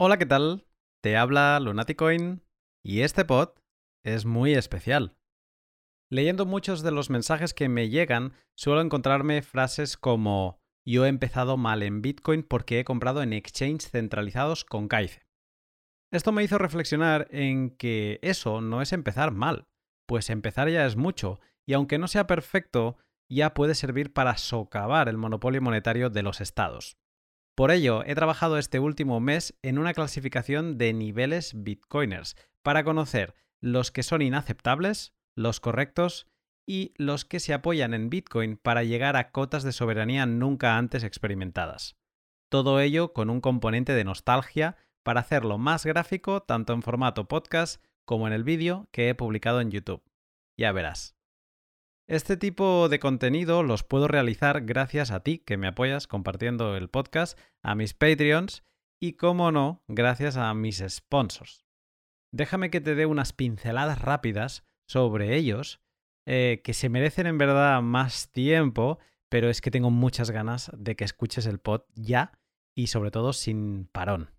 Hola, ¿qué tal? Te habla Lunaticoin y este pod es muy especial. Leyendo muchos de los mensajes que me llegan, suelo encontrarme frases como yo he empezado mal en Bitcoin porque he comprado en exchanges centralizados con Caice. Esto me hizo reflexionar en que eso no es empezar mal, pues empezar ya es mucho, y aunque no sea perfecto, ya puede servir para socavar el monopolio monetario de los estados. Por ello, he trabajado este último mes en una clasificación de niveles bitcoiners para conocer los que son inaceptables, los correctos y los que se apoyan en Bitcoin para llegar a cotas de soberanía nunca antes experimentadas. Todo ello con un componente de nostalgia para hacerlo más gráfico tanto en formato podcast como en el vídeo que he publicado en YouTube. Ya verás. Este tipo de contenido los puedo realizar gracias a ti que me apoyas compartiendo el podcast, a mis Patreons y, como no, gracias a mis sponsors. Déjame que te dé unas pinceladas rápidas sobre ellos, eh, que se merecen en verdad más tiempo, pero es que tengo muchas ganas de que escuches el pod ya y sobre todo sin parón.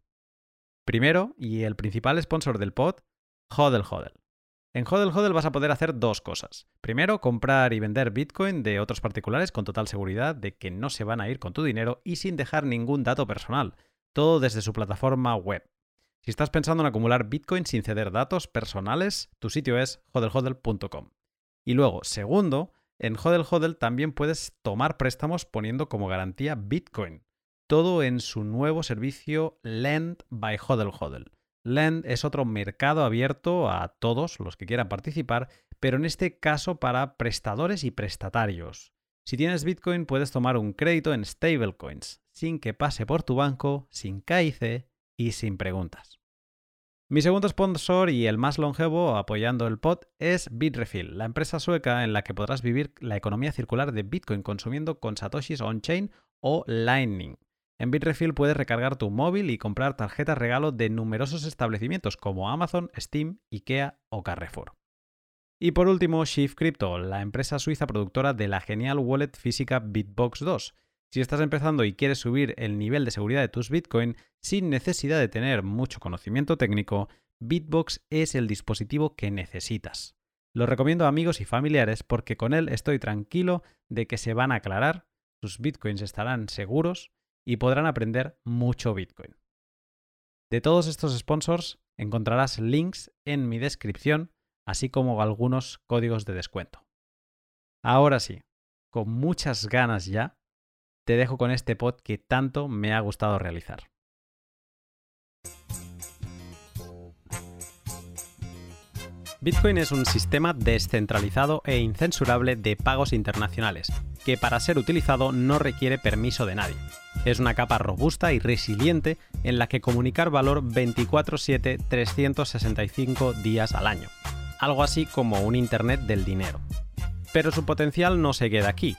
Primero, y el principal sponsor del pod, Hodel Hodel. En Hodel Hodel vas a poder hacer dos cosas. Primero, comprar y vender Bitcoin de otros particulares con total seguridad de que no se van a ir con tu dinero y sin dejar ningún dato personal. Todo desde su plataforma web. Si estás pensando en acumular Bitcoin sin ceder datos personales, tu sitio es hodelhodel.com. Y luego, segundo, en Hodel Hodel también puedes tomar préstamos poniendo como garantía Bitcoin. Todo en su nuevo servicio Lend by Hodel Hodel. Lend es otro mercado abierto a todos los que quieran participar, pero en este caso para prestadores y prestatarios. Si tienes Bitcoin puedes tomar un crédito en stablecoins, sin que pase por tu banco, sin KIC y sin preguntas. Mi segundo sponsor y el más longevo apoyando el pod es Bitrefill, la empresa sueca en la que podrás vivir la economía circular de Bitcoin consumiendo con satoshis on-chain o Lightning. En Bitrefill puedes recargar tu móvil y comprar tarjetas regalo de numerosos establecimientos como Amazon, Steam, IKEA o Carrefour. Y por último, Shift Crypto, la empresa suiza productora de la genial wallet física Bitbox 2. Si estás empezando y quieres subir el nivel de seguridad de tus Bitcoin sin necesidad de tener mucho conocimiento técnico, Bitbox es el dispositivo que necesitas. Lo recomiendo a amigos y familiares porque con él estoy tranquilo de que se van a aclarar, sus Bitcoins estarán seguros y podrán aprender mucho Bitcoin. De todos estos sponsors encontrarás links en mi descripción, así como algunos códigos de descuento. Ahora sí, con muchas ganas ya, te dejo con este pod que tanto me ha gustado realizar. Bitcoin es un sistema descentralizado e incensurable de pagos internacionales, que para ser utilizado no requiere permiso de nadie. Es una capa robusta y resiliente en la que comunicar valor 24/7 365 días al año, algo así como un Internet del dinero. Pero su potencial no se queda aquí.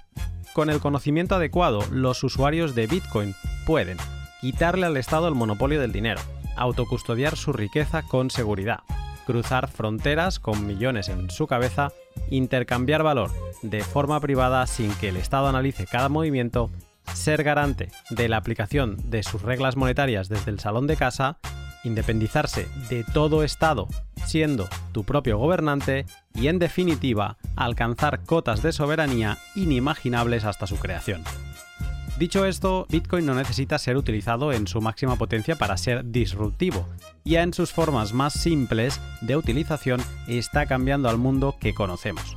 Con el conocimiento adecuado, los usuarios de Bitcoin pueden quitarle al Estado el monopolio del dinero, autocustodiar su riqueza con seguridad, cruzar fronteras con millones en su cabeza, intercambiar valor de forma privada sin que el Estado analice cada movimiento ser garante de la aplicación de sus reglas monetarias desde el salón de casa, independizarse de todo Estado siendo tu propio gobernante y en definitiva alcanzar cotas de soberanía inimaginables hasta su creación. Dicho esto, Bitcoin no necesita ser utilizado en su máxima potencia para ser disruptivo. Ya en sus formas más simples de utilización está cambiando al mundo que conocemos.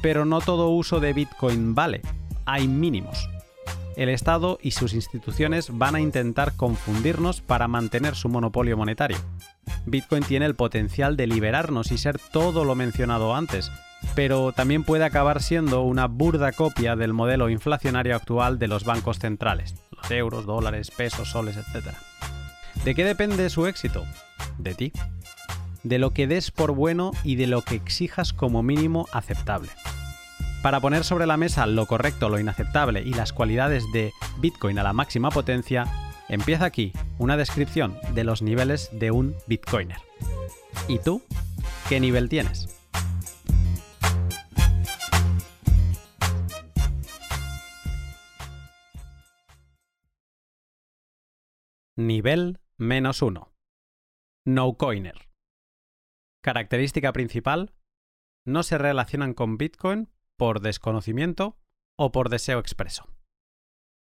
Pero no todo uso de Bitcoin vale, hay mínimos el Estado y sus instituciones van a intentar confundirnos para mantener su monopolio monetario. Bitcoin tiene el potencial de liberarnos y ser todo lo mencionado antes, pero también puede acabar siendo una burda copia del modelo inflacionario actual de los bancos centrales, los euros, dólares, pesos, soles, etc. ¿De qué depende su éxito? De ti. De lo que des por bueno y de lo que exijas como mínimo aceptable. Para poner sobre la mesa lo correcto, lo inaceptable y las cualidades de Bitcoin a la máxima potencia, empieza aquí una descripción de los niveles de un Bitcoiner. ¿Y tú? ¿Qué nivel tienes? Nivel menos 1. no-coiner. Característica principal, no se relacionan con Bitcoin por desconocimiento o por deseo expreso.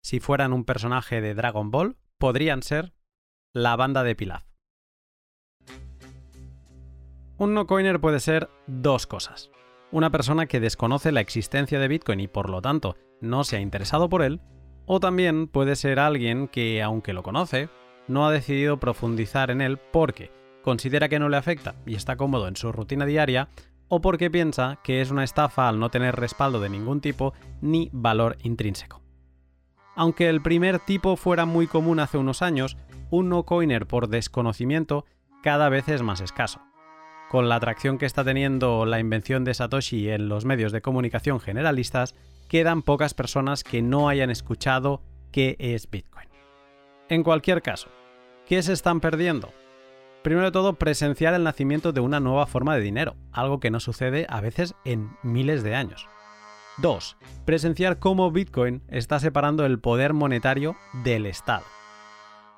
Si fueran un personaje de Dragon Ball, podrían ser la banda de Pilaf. Un no-coiner puede ser dos cosas. Una persona que desconoce la existencia de Bitcoin y por lo tanto no se ha interesado por él, o también puede ser alguien que, aunque lo conoce, no ha decidido profundizar en él porque considera que no le afecta y está cómodo en su rutina diaria, o porque piensa que es una estafa al no tener respaldo de ningún tipo ni valor intrínseco. Aunque el primer tipo fuera muy común hace unos años, un no-coiner por desconocimiento cada vez es más escaso. Con la atracción que está teniendo la invención de Satoshi en los medios de comunicación generalistas, quedan pocas personas que no hayan escuchado qué es Bitcoin. En cualquier caso, ¿qué se están perdiendo? Primero de todo, presenciar el nacimiento de una nueva forma de dinero, algo que no sucede a veces en miles de años. 2. Presenciar cómo Bitcoin está separando el poder monetario del Estado.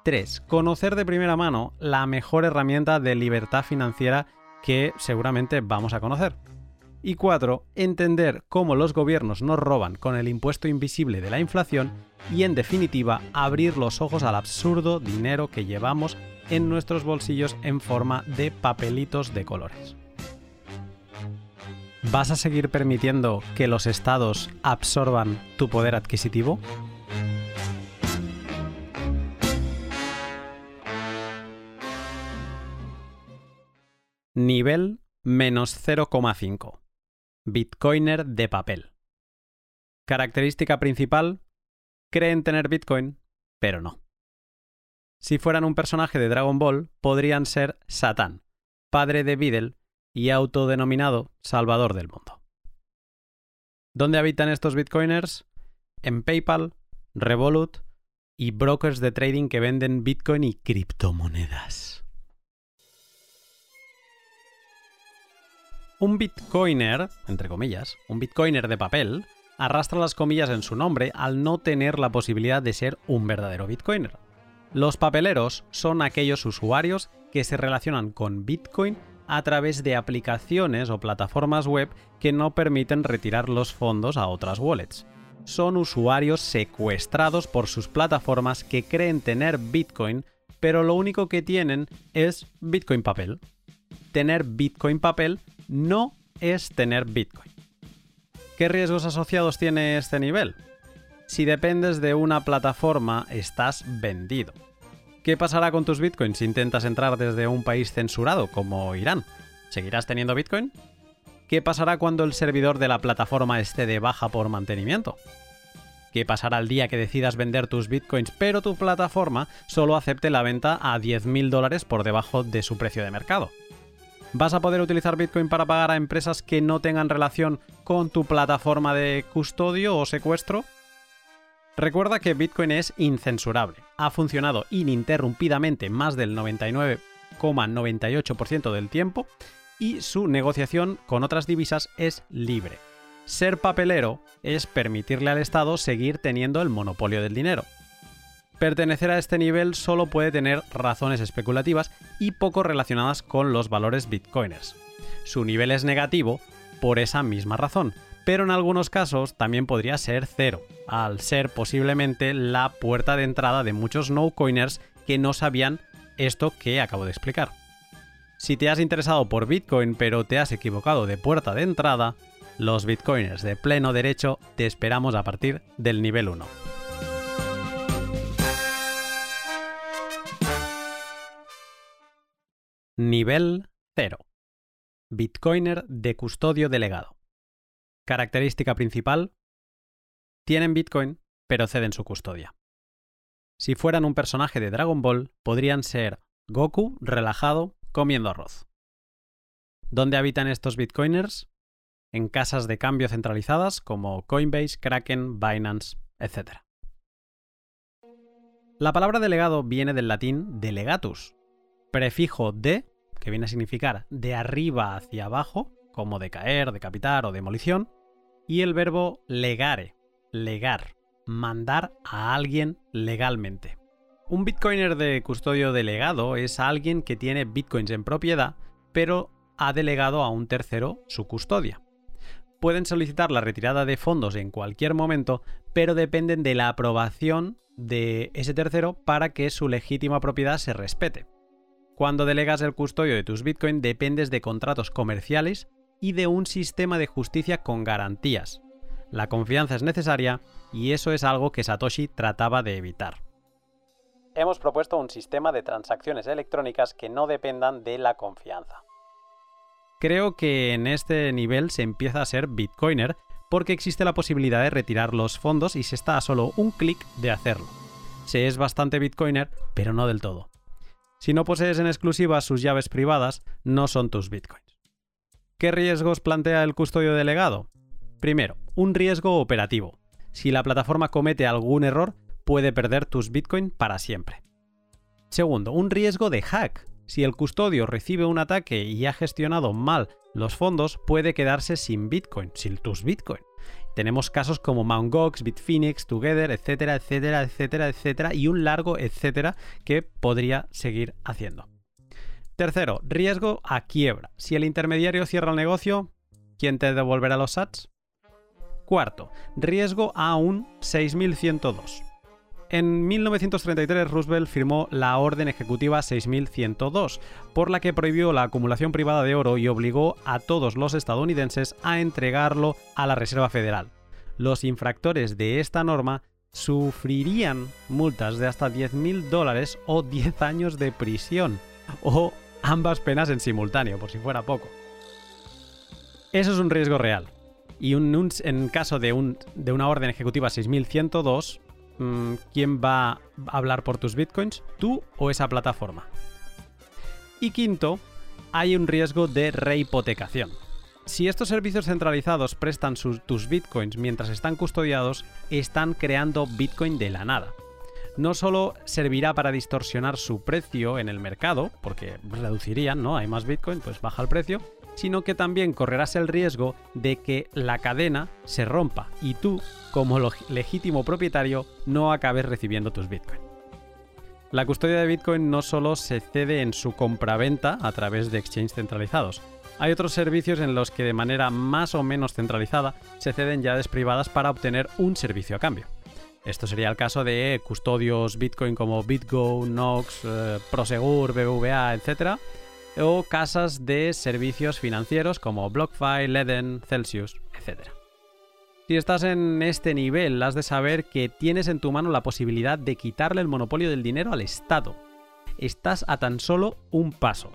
3. Conocer de primera mano la mejor herramienta de libertad financiera que seguramente vamos a conocer. Y 4. Entender cómo los gobiernos nos roban con el impuesto invisible de la inflación y en definitiva abrir los ojos al absurdo dinero que llevamos en nuestros bolsillos en forma de papelitos de colores. ¿Vas a seguir permitiendo que los estados absorban tu poder adquisitivo? Nivel menos 0,5. Bitcoiner de papel. Característica principal, creen tener Bitcoin, pero no. Si fueran un personaje de Dragon Ball, podrían ser Satán, padre de Videl y autodenominado Salvador del mundo. ¿Dónde habitan estos bitcoiners? En PayPal, Revolut y brokers de trading que venden bitcoin y criptomonedas. Un bitcoiner, entre comillas, un bitcoiner de papel, arrastra las comillas en su nombre al no tener la posibilidad de ser un verdadero bitcoiner. Los papeleros son aquellos usuarios que se relacionan con Bitcoin a través de aplicaciones o plataformas web que no permiten retirar los fondos a otras wallets. Son usuarios secuestrados por sus plataformas que creen tener Bitcoin, pero lo único que tienen es Bitcoin papel. Tener Bitcoin papel no es tener Bitcoin. ¿Qué riesgos asociados tiene este nivel? Si dependes de una plataforma, estás vendido. ¿Qué pasará con tus bitcoins si intentas entrar desde un país censurado como Irán? ¿Seguirás teniendo bitcoin? ¿Qué pasará cuando el servidor de la plataforma esté de baja por mantenimiento? ¿Qué pasará el día que decidas vender tus bitcoins pero tu plataforma solo acepte la venta a 10.000 dólares por debajo de su precio de mercado? ¿Vas a poder utilizar bitcoin para pagar a empresas que no tengan relación con tu plataforma de custodio o secuestro? Recuerda que Bitcoin es incensurable, ha funcionado ininterrumpidamente más del 99,98% del tiempo y su negociación con otras divisas es libre. Ser papelero es permitirle al Estado seguir teniendo el monopolio del dinero. Pertenecer a este nivel solo puede tener razones especulativas y poco relacionadas con los valores bitcoiners. Su nivel es negativo por esa misma razón, pero en algunos casos también podría ser cero, al ser posiblemente la puerta de entrada de muchos no-coiners que no sabían esto que acabo de explicar. Si te has interesado por Bitcoin pero te has equivocado de puerta de entrada, los Bitcoiners de pleno derecho te esperamos a partir del nivel 1. Nivel 0. Bitcoiner de custodio delegado. Característica principal, tienen Bitcoin, pero ceden su custodia. Si fueran un personaje de Dragon Ball, podrían ser Goku relajado comiendo arroz. ¿Dónde habitan estos Bitcoiners? En casas de cambio centralizadas como Coinbase, Kraken, Binance, etc. La palabra delegado viene del latín delegatus, prefijo de, que viene a significar de arriba hacia abajo, como de caer, decapitar o demolición, y el verbo legare, legar, mandar a alguien legalmente. Un bitcoiner de custodio delegado es alguien que tiene bitcoins en propiedad, pero ha delegado a un tercero su custodia. Pueden solicitar la retirada de fondos en cualquier momento, pero dependen de la aprobación de ese tercero para que su legítima propiedad se respete. Cuando delegas el custodio de tus bitcoins dependes de contratos comerciales y de un sistema de justicia con garantías. La confianza es necesaria y eso es algo que Satoshi trataba de evitar. Hemos propuesto un sistema de transacciones electrónicas que no dependan de la confianza. Creo que en este nivel se empieza a ser Bitcoiner porque existe la posibilidad de retirar los fondos y se está a solo un clic de hacerlo. Se es bastante Bitcoiner, pero no del todo. Si no posees en exclusiva sus llaves privadas, no son tus Bitcoins. ¿Qué riesgos plantea el custodio delegado? Primero, un riesgo operativo. Si la plataforma comete algún error, puede perder tus Bitcoin para siempre. Segundo, un riesgo de hack. Si el custodio recibe un ataque y ha gestionado mal los fondos, puede quedarse sin Bitcoin, sin tus Bitcoin. Tenemos casos como Mt. Gox, Bitfinex, Together, etcétera, etcétera, etcétera, etcétera, y un largo etcétera que podría seguir haciendo. Tercero, riesgo a quiebra. Si el intermediario cierra el negocio, ¿quién te devolverá los SATs? Cuarto, riesgo a un 6102. En 1933 Roosevelt firmó la Orden Ejecutiva 6102, por la que prohibió la acumulación privada de oro y obligó a todos los estadounidenses a entregarlo a la Reserva Federal. Los infractores de esta norma sufrirían multas de hasta 10.000 dólares o 10 años de prisión, o ambas penas en simultáneo, por si fuera poco. Eso es un riesgo real. Y en caso de, de una orden ejecutiva 6102, Mm, quién va a hablar por tus bitcoins, tú o esa plataforma. Y quinto, hay un riesgo de rehipotecación. Si estos servicios centralizados prestan tus bitcoins mientras están custodiados, están creando bitcoin de la nada. No solo servirá para distorsionar su precio en el mercado, porque reducirían, ¿no? Hay más bitcoin, pues baja el precio, sino que también correrás el riesgo de que la cadena se rompa y tú, como legítimo propietario, no acabes recibiendo tus Bitcoin. La custodia de Bitcoin no solo se cede en su compraventa a través de exchanges centralizados, hay otros servicios en los que de manera más o menos centralizada se ceden llaves privadas para obtener un servicio a cambio. Esto sería el caso de custodios Bitcoin como BitGo, Nox, eh, Prosegur, BBVA, etc o casas de servicios financieros como BlockFi, Leden, Celsius, etc. Si estás en este nivel, has de saber que tienes en tu mano la posibilidad de quitarle el monopolio del dinero al Estado. Estás a tan solo un paso.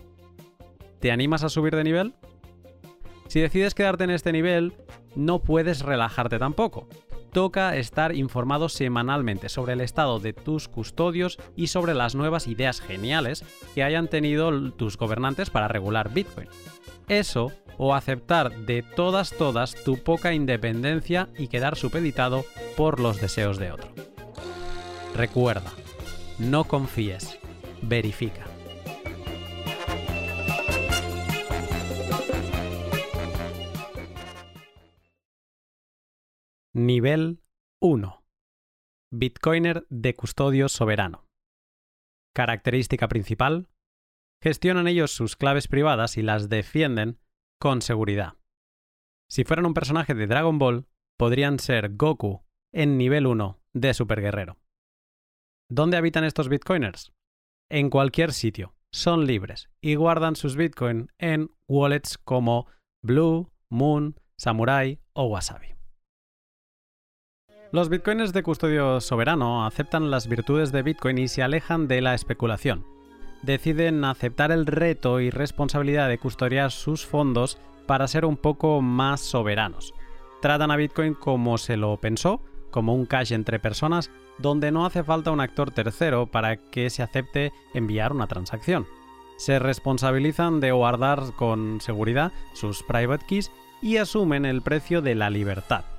¿Te animas a subir de nivel? Si decides quedarte en este nivel, no puedes relajarte tampoco toca estar informado semanalmente sobre el estado de tus custodios y sobre las nuevas ideas geniales que hayan tenido tus gobernantes para regular Bitcoin. Eso o aceptar de todas todas tu poca independencia y quedar supeditado por los deseos de otro. Recuerda, no confíes, verifica. Nivel 1. Bitcoiner de custodio soberano. Característica principal. Gestionan ellos sus claves privadas y las defienden con seguridad. Si fueran un personaje de Dragon Ball, podrían ser Goku en nivel 1 de Super Guerrero. ¿Dónde habitan estos bitcoiners? En cualquier sitio. Son libres y guardan sus bitcoin en wallets como Blue, Moon, Samurai o Wasabi. Los bitcoins de custodio soberano aceptan las virtudes de Bitcoin y se alejan de la especulación. Deciden aceptar el reto y responsabilidad de custodiar sus fondos para ser un poco más soberanos. Tratan a Bitcoin como se lo pensó, como un cash entre personas donde no hace falta un actor tercero para que se acepte enviar una transacción. Se responsabilizan de guardar con seguridad sus private keys y asumen el precio de la libertad.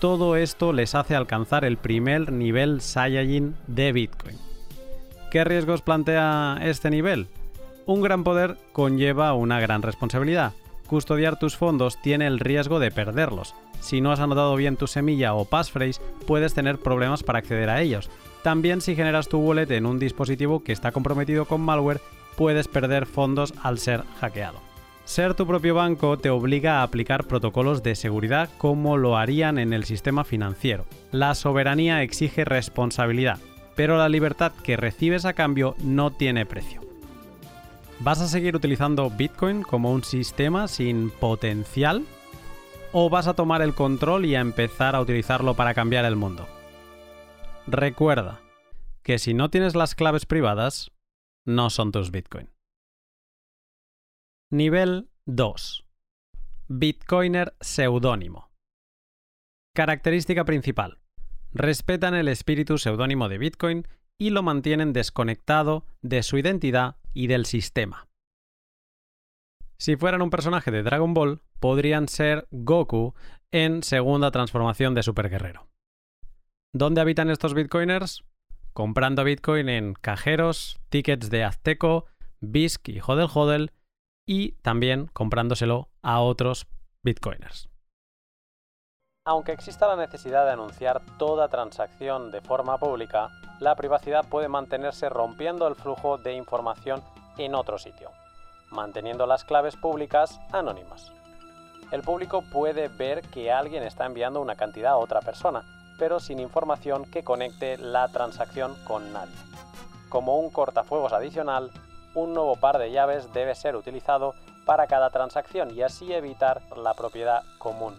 Todo esto les hace alcanzar el primer nivel Saiyajin de Bitcoin. ¿Qué riesgos plantea este nivel? Un gran poder conlleva una gran responsabilidad. Custodiar tus fondos tiene el riesgo de perderlos. Si no has anotado bien tu semilla o passphrase, puedes tener problemas para acceder a ellos. También si generas tu wallet en un dispositivo que está comprometido con malware, puedes perder fondos al ser hackeado. Ser tu propio banco te obliga a aplicar protocolos de seguridad como lo harían en el sistema financiero. La soberanía exige responsabilidad, pero la libertad que recibes a cambio no tiene precio. ¿Vas a seguir utilizando Bitcoin como un sistema sin potencial? ¿O vas a tomar el control y a empezar a utilizarlo para cambiar el mundo? Recuerda que si no tienes las claves privadas, no son tus Bitcoin. Nivel 2. Bitcoiner seudónimo. Característica principal. Respetan el espíritu seudónimo de Bitcoin y lo mantienen desconectado de su identidad y del sistema. Si fueran un personaje de Dragon Ball, podrían ser Goku en segunda transformación de Super Guerrero. ¿Dónde habitan estos bitcoiners? Comprando bitcoin en cajeros, tickets de Azteco, BISC y Hodel Hodel y también comprándoselo a otros bitcoiners. Aunque exista la necesidad de anunciar toda transacción de forma pública, la privacidad puede mantenerse rompiendo el flujo de información en otro sitio, manteniendo las claves públicas anónimas. El público puede ver que alguien está enviando una cantidad a otra persona, pero sin información que conecte la transacción con nadie. Como un cortafuegos adicional, un nuevo par de llaves debe ser utilizado para cada transacción y así evitar la propiedad común.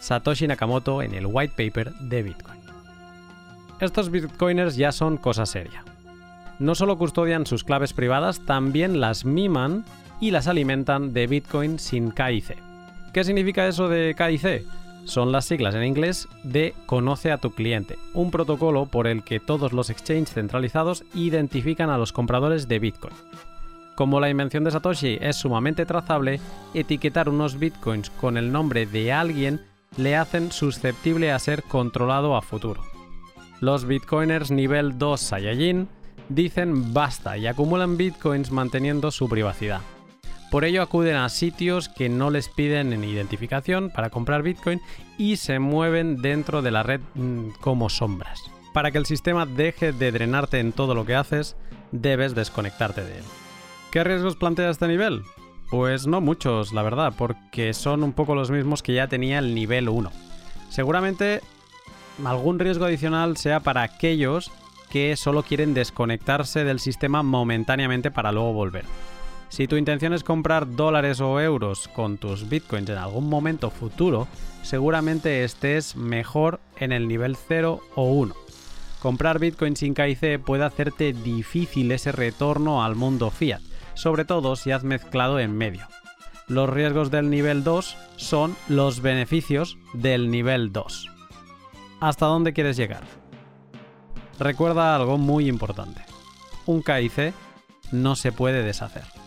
Satoshi Nakamoto en el white paper de Bitcoin. Estos bitcoiners ya son cosa seria no solo custodian sus claves privadas, también las miman y las alimentan de Bitcoin sin KIC. ¿Qué significa eso de KIC? Son las siglas en inglés de Conoce a tu cliente, un protocolo por el que todos los exchanges centralizados identifican a los compradores de Bitcoin. Como la invención de Satoshi es sumamente trazable, etiquetar unos bitcoins con el nombre de alguien le hacen susceptible a ser controlado a futuro. Los bitcoiners nivel 2 Saiyajin dicen basta y acumulan bitcoins manteniendo su privacidad. Por ello acuden a sitios que no les piden en identificación para comprar bitcoin y se mueven dentro de la red mm, como sombras. Para que el sistema deje de drenarte en todo lo que haces, debes desconectarte de él. ¿Qué riesgos plantea este nivel? Pues no muchos, la verdad, porque son un poco los mismos que ya tenía el nivel 1. Seguramente algún riesgo adicional sea para aquellos que solo quieren desconectarse del sistema momentáneamente para luego volver. Si tu intención es comprar dólares o euros con tus bitcoins en algún momento futuro, seguramente estés mejor en el nivel 0 o 1. Comprar bitcoin sin KIC puede hacerte difícil ese retorno al mundo fiat, sobre todo si has mezclado en medio. Los riesgos del nivel 2 son los beneficios del nivel 2. ¿Hasta dónde quieres llegar? Recuerda algo muy importante. Un KIC no se puede deshacer.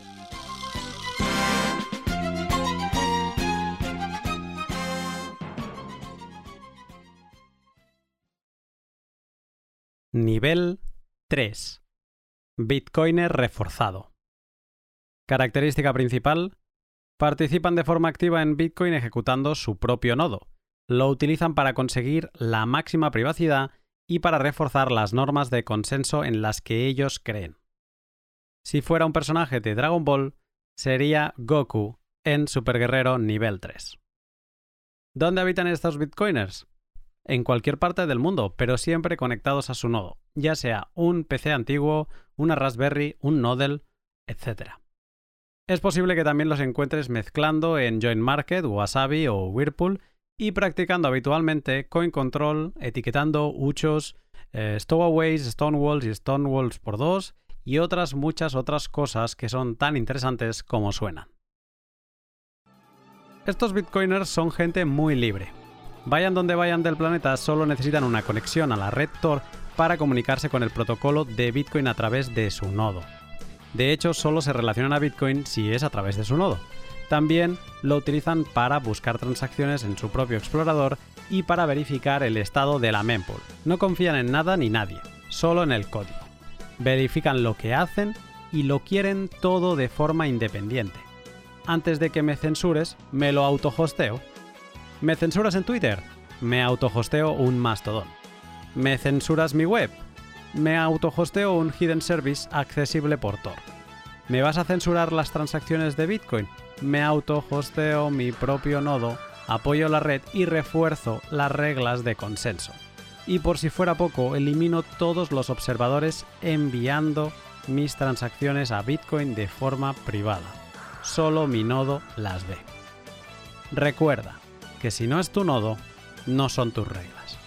Nivel 3. Bitcoiner reforzado. Característica principal. Participan de forma activa en Bitcoin ejecutando su propio nodo. Lo utilizan para conseguir la máxima privacidad y para reforzar las normas de consenso en las que ellos creen. Si fuera un personaje de Dragon Ball, sería Goku en Super Guerrero nivel 3. ¿Dónde habitan estos bitcoiners? En cualquier parte del mundo, pero siempre conectados a su nodo, ya sea un PC antiguo, una Raspberry, un Nodel, etc. Es posible que también los encuentres mezclando en Join Market, Wasabi o Whirlpool y practicando habitualmente coin control, etiquetando uchos, eh, stowaways, stonewalls y stonewalls por dos y otras muchas otras cosas que son tan interesantes como suenan. Estos bitcoiners son gente muy libre. Vayan donde vayan del planeta, solo necesitan una conexión a la red Tor para comunicarse con el protocolo de Bitcoin a través de su nodo. De hecho, solo se relacionan a Bitcoin si es a través de su nodo. También lo utilizan para buscar transacciones en su propio explorador y para verificar el estado de la mempool. No confían en nada ni nadie, solo en el código. Verifican lo que hacen y lo quieren todo de forma independiente. Antes de que me censures, me lo autohosteo. ¿Me censuras en Twitter? Me autohosteo un mastodón. ¿Me censuras mi web? Me autohosteo un hidden service accesible por Tor. ¿Me vas a censurar las transacciones de Bitcoin? Me autohosteo mi propio nodo, apoyo la red y refuerzo las reglas de consenso. Y por si fuera poco, elimino todos los observadores enviando mis transacciones a Bitcoin de forma privada. Solo mi nodo las ve. Recuerda que si no es tu nodo, no son tus reglas.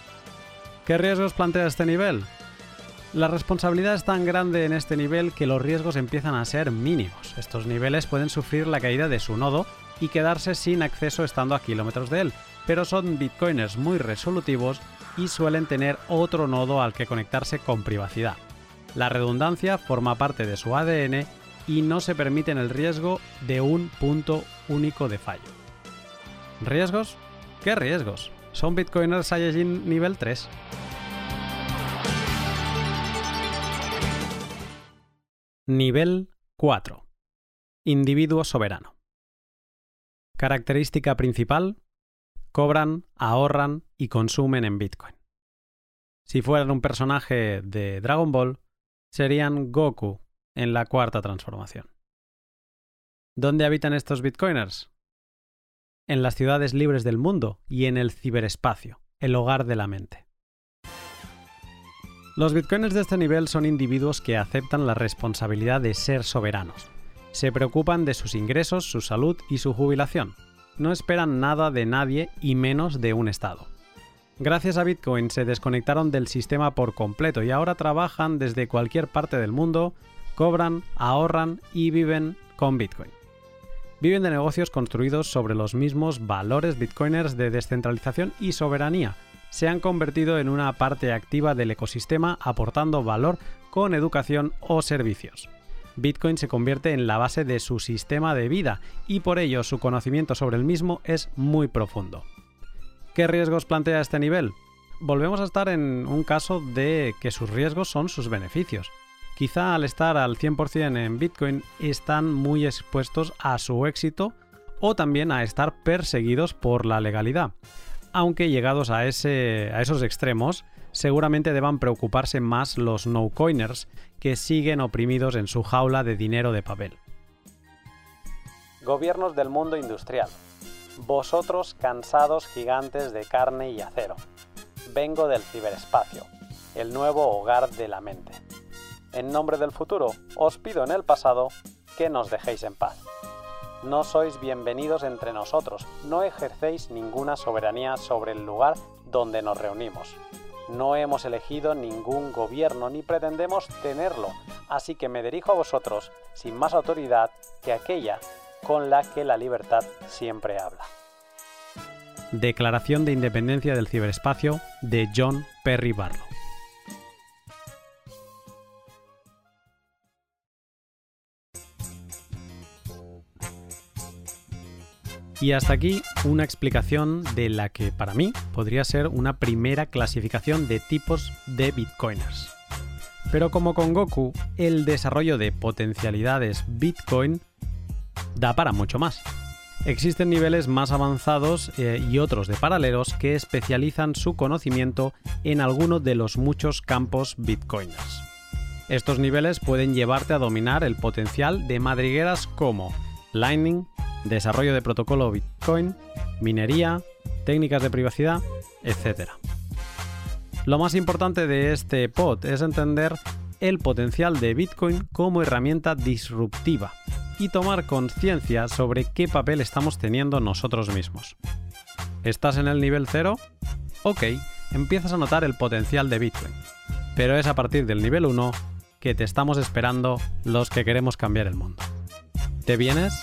¿Qué riesgos plantea este nivel? La responsabilidad es tan grande en este nivel que los riesgos empiezan a ser mínimos. Estos niveles pueden sufrir la caída de su nodo y quedarse sin acceso estando a kilómetros de él, pero son bitcoiners muy resolutivos y suelen tener otro nodo al que conectarse con privacidad. La redundancia forma parte de su ADN y no se permiten el riesgo de un punto único de fallo. ¿Riesgos? ¿Qué riesgos? Son bitcoiners Saiyajin nivel 3. Nivel 4. Individuo soberano. Característica principal. Cobran, ahorran y consumen en Bitcoin. Si fueran un personaje de Dragon Ball, serían Goku en la cuarta transformación. ¿Dónde habitan estos Bitcoiners? En las ciudades libres del mundo y en el ciberespacio, el hogar de la mente. Los bitcoiners de este nivel son individuos que aceptan la responsabilidad de ser soberanos. Se preocupan de sus ingresos, su salud y su jubilación. No esperan nada de nadie y menos de un Estado. Gracias a Bitcoin se desconectaron del sistema por completo y ahora trabajan desde cualquier parte del mundo, cobran, ahorran y viven con Bitcoin. Viven de negocios construidos sobre los mismos valores bitcoiners de descentralización y soberanía, se han convertido en una parte activa del ecosistema aportando valor con educación o servicios. Bitcoin se convierte en la base de su sistema de vida y por ello su conocimiento sobre el mismo es muy profundo. ¿Qué riesgos plantea este nivel? Volvemos a estar en un caso de que sus riesgos son sus beneficios. Quizá al estar al 100% en Bitcoin están muy expuestos a su éxito o también a estar perseguidos por la legalidad aunque llegados a, esos extremos, seguramente deban preocuparse más los no-coiners que siguen oprimidos en su jaula de dinero de papel. Gobiernos del mundo industrial. Vosotros cansados gigantes de carne y acero. Vengo del ciberespacio, el nuevo hogar de la mente. En nombre del futuro, os pido en el pasado que nos dejéis en paz. No sois bienvenidos entre nosotros, no ejercéis ninguna soberanía sobre el lugar donde nos reunimos. No hemos elegido ningún gobierno ni pretendemos tenerlo, así que me dirijo a vosotros sin más autoridad que aquella con la que la libertad siempre habla. Declaración de Independencia del Ciberespacio de John Perry Barlow. Y hasta aquí una explicación de la que para mí podría ser una primera clasificación de tipos de bitcoiners. Pero como con Goku, el desarrollo de potencialidades Bitcoin da para mucho más. Existen niveles más avanzados eh, y otros de paralelos que especializan su conocimiento en alguno de los muchos campos bitcoiners. Estos niveles pueden llevarte a dominar el potencial de madrigueras como Lightning, desarrollo de protocolo Bitcoin, minería, técnicas de privacidad, etc. Lo más importante de este pod es entender el potencial de Bitcoin como herramienta disruptiva y tomar conciencia sobre qué papel estamos teniendo nosotros mismos. ¿Estás en el nivel 0? Ok, empiezas a notar el potencial de Bitcoin, pero es a partir del nivel 1 que te estamos esperando los que queremos cambiar el mundo. ¿Te vienes?